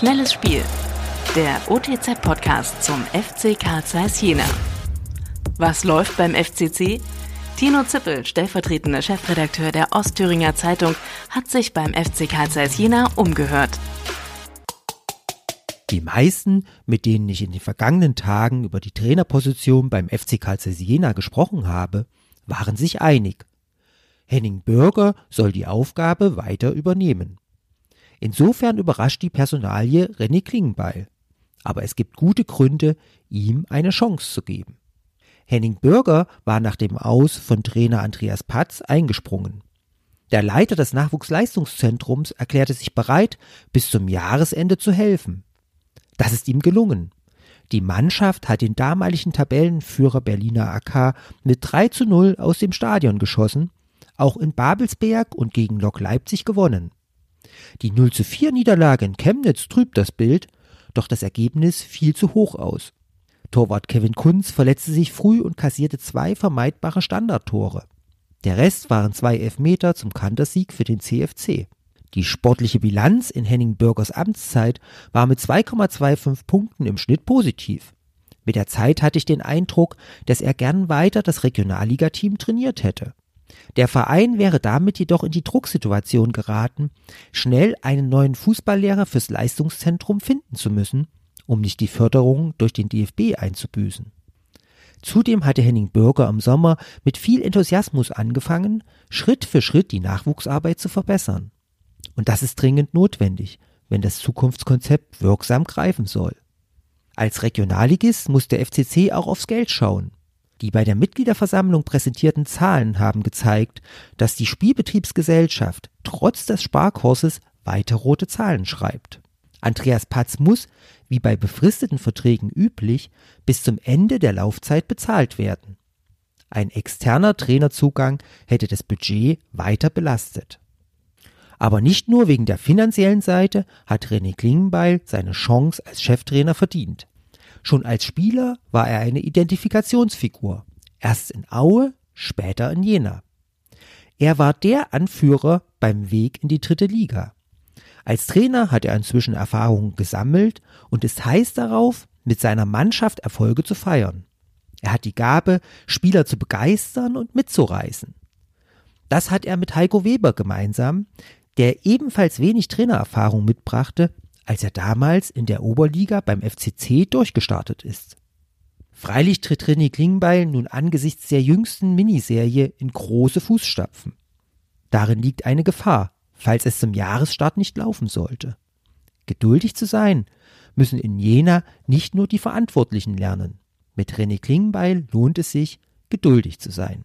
Schnelles Spiel. Der OTZ-Podcast zum FC Karl Zeiss Jena. Was läuft beim FCC? Tino Zippel, stellvertretender Chefredakteur der Ostthüringer Zeitung, hat sich beim FC Karl Zeiss Jena umgehört. Die meisten, mit denen ich in den vergangenen Tagen über die Trainerposition beim FC Karl Zeiss Jena gesprochen habe, waren sich einig. Henning Bürger soll die Aufgabe weiter übernehmen. Insofern überrascht die Personalie René Klingenbeil. Aber es gibt gute Gründe, ihm eine Chance zu geben. Henning Bürger war nach dem Aus von Trainer Andreas Patz eingesprungen. Der Leiter des Nachwuchsleistungszentrums erklärte sich bereit, bis zum Jahresende zu helfen. Das ist ihm gelungen. Die Mannschaft hat den damaligen Tabellenführer Berliner AK mit 3 zu 0 aus dem Stadion geschossen, auch in Babelsberg und gegen Lok Leipzig gewonnen. Die 0 zu 4 Niederlage in Chemnitz trübt das Bild, doch das Ergebnis fiel zu hoch aus. Torwart Kevin Kunz verletzte sich früh und kassierte zwei vermeidbare Standardtore. Der Rest waren zwei Elfmeter zum Kantersieg für den CFC. Die sportliche Bilanz in Henning Bürgers Amtszeit war mit 2,25 Punkten im Schnitt positiv. Mit der Zeit hatte ich den Eindruck, dass er gern weiter das Regionalligateam trainiert hätte. Der Verein wäre damit jedoch in die Drucksituation geraten, schnell einen neuen Fußballlehrer fürs Leistungszentrum finden zu müssen, um nicht die Förderung durch den DFB einzubüßen. Zudem hatte Henning Bürger im Sommer mit viel Enthusiasmus angefangen, Schritt für Schritt die Nachwuchsarbeit zu verbessern. Und das ist dringend notwendig, wenn das Zukunftskonzept wirksam greifen soll. Als Regionalligist muss der FCC auch aufs Geld schauen. Die bei der Mitgliederversammlung präsentierten Zahlen haben gezeigt, dass die Spielbetriebsgesellschaft trotz des Sparkurses weiter rote Zahlen schreibt. Andreas Patz muss, wie bei befristeten Verträgen üblich, bis zum Ende der Laufzeit bezahlt werden. Ein externer Trainerzugang hätte das Budget weiter belastet. Aber nicht nur wegen der finanziellen Seite hat René Klingenbeil seine Chance als Cheftrainer verdient. Schon als Spieler war er eine Identifikationsfigur. Erst in Aue, später in Jena. Er war der Anführer beim Weg in die dritte Liga. Als Trainer hat er inzwischen Erfahrungen gesammelt und ist heiß darauf, mit seiner Mannschaft Erfolge zu feiern. Er hat die Gabe, Spieler zu begeistern und mitzureißen. Das hat er mit Heiko Weber gemeinsam, der ebenfalls wenig Trainererfahrung mitbrachte, als er damals in der Oberliga beim FCC durchgestartet ist. Freilich tritt René Klingbeil nun angesichts der jüngsten Miniserie in große Fußstapfen. Darin liegt eine Gefahr, falls es zum Jahresstart nicht laufen sollte. Geduldig zu sein, müssen in Jena nicht nur die Verantwortlichen lernen. Mit René Klingbeil lohnt es sich, geduldig zu sein.